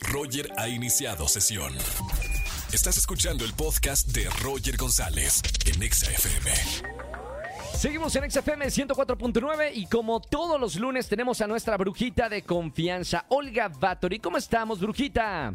Roger ha iniciado sesión. Estás escuchando el podcast de Roger González en Exa FM. Seguimos en XFM 104.9 y como todos los lunes tenemos a nuestra brujita de confianza, Olga Vatori. ¿Cómo estamos, brujita?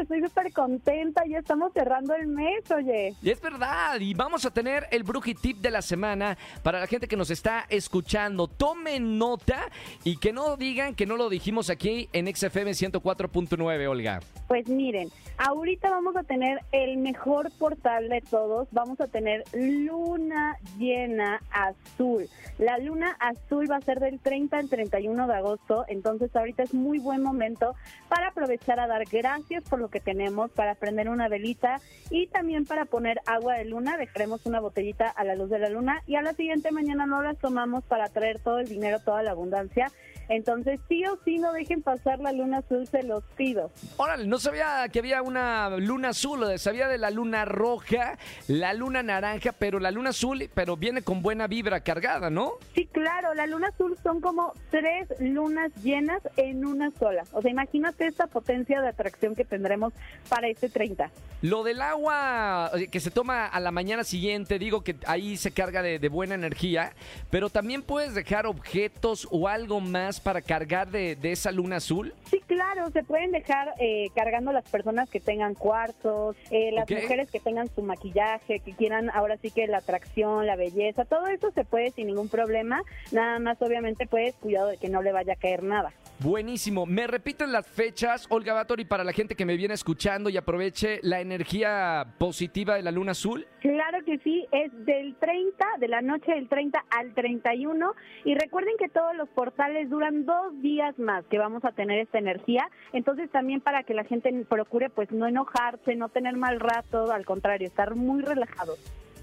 Estoy súper contenta, ya estamos cerrando el mes, oye. Y es verdad, y vamos a tener el Brujitip de la semana para la gente que nos está escuchando. Tomen nota y que no digan que no lo dijimos aquí en XFM 104.9, Olga. Pues miren, ahorita vamos a tener el mejor portal de todos, vamos a tener luna llena azul. La luna azul va a ser del 30 al 31 de agosto, entonces ahorita es muy buen momento para aprovechar a dar gracias por lo que tenemos, para prender una velita y también para poner agua de luna, dejaremos una botellita a la luz de la luna y a la siguiente mañana no las tomamos para traer todo el dinero, toda la abundancia. Entonces, sí o sí, no dejen pasar la luna azul, se los pido. Órale, no sabía que había una luna azul, sabía de la luna roja, la luna naranja, pero la luna azul, pero viene con buena vibra cargada, ¿no? Sí, claro, la luna azul son como tres lunas llenas en una sola. O sea, imagínate esta potencia de atracción que tendremos para este 30. Lo del agua eh, que se toma a la mañana siguiente, digo que ahí se carga de, de buena energía, pero también puedes dejar objetos o algo más para cargar de, de esa luna azul. Sí, claro, se pueden dejar eh, cargando las personas que tengan cuarzos, eh, las mujeres que tengan su maquillaje, que quieran ahora sí que la atracción, la belleza, todo eso se puede sin ningún problema. Nada más, obviamente, pues cuidado de que no le vaya a caer nada. Buenísimo. ¿Me repiten las fechas, Olga Batori, para la gente que me viene escuchando y aproveche la energía positiva de la luna azul? Claro que sí, es del 30, de la noche del 30 al 31. Y recuerden que todos los portales duran dos días más que vamos a tener esta energía. Entonces también para que la gente procure pues no enojarse, no tener mal rato, al contrario, estar muy relajados.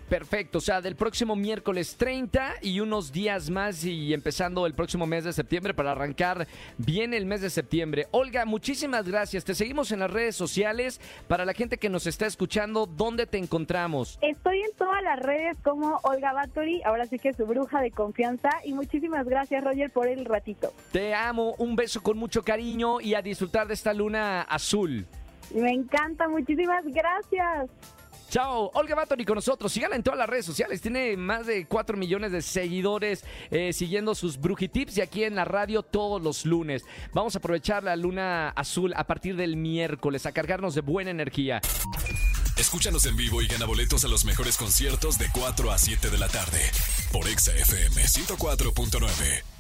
Perfecto, o sea, del próximo miércoles 30 y unos días más y empezando el próximo mes de septiembre para arrancar bien el mes de septiembre. Olga, muchísimas gracias. Te seguimos en las redes sociales. Para la gente que nos está escuchando, ¿dónde te encontramos? Estoy en todas las redes como Olga Batori, ahora sí que su bruja de confianza. Y muchísimas gracias Roger por el ratito. Te amo, un beso con mucho cariño y a disfrutar de esta luna azul. Me encanta, muchísimas gracias. Chao, Olga Batori con nosotros. Síganla en todas las redes sociales. Tiene más de 4 millones de seguidores eh, siguiendo sus brujitips y aquí en la radio todos los lunes. Vamos a aprovechar la luna azul a partir del miércoles, a cargarnos de buena energía. Escúchanos en vivo y gana boletos a los mejores conciertos de 4 a 7 de la tarde por Exa FM 104.9.